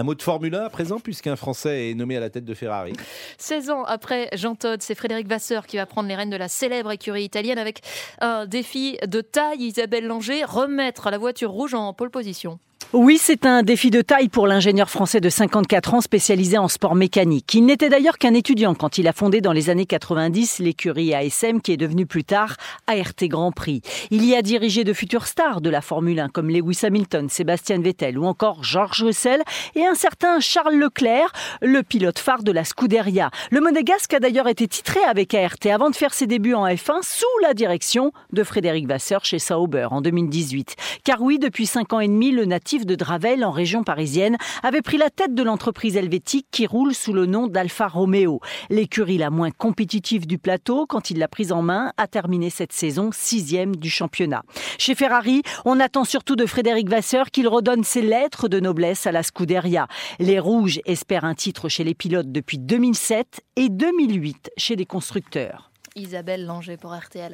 Un mot de Formule 1 à présent, puisqu'un Français est nommé à la tête de Ferrari. 16 ans après Jean Todt, c'est Frédéric Vasseur qui va prendre les rênes de la célèbre écurie italienne avec un défi de taille. Isabelle Langer, remettre la voiture rouge en pole position. Oui, c'est un défi de taille pour l'ingénieur français de 54 ans spécialisé en sport mécanique. Il n'était d'ailleurs qu'un étudiant quand il a fondé dans les années 90 l'écurie ASM qui est devenue plus tard ART Grand Prix. Il y a dirigé de futures stars de la Formule 1 comme Lewis Hamilton, Sébastien Vettel ou encore Georges Russell et un certain Charles Leclerc, le pilote phare de la Scuderia. Le monégasque a d'ailleurs été titré avec ART avant de faire ses débuts en F1 sous la direction de Frédéric Vasseur chez Sauber en 2018. Car oui, depuis 5 ans et demi, le natif de Dravel, en région parisienne, avait pris la tête de l'entreprise helvétique qui roule sous le nom d'Alfa Romeo. L'écurie la moins compétitive du plateau, quand il l'a prise en main, a terminé cette saison sixième du championnat. Chez Ferrari, on attend surtout de Frédéric Vasseur qu'il redonne ses lettres de noblesse à la Scuderia. Les Rouges espèrent un titre chez les pilotes depuis 2007 et 2008 chez les constructeurs. Isabelle Langer pour RTL.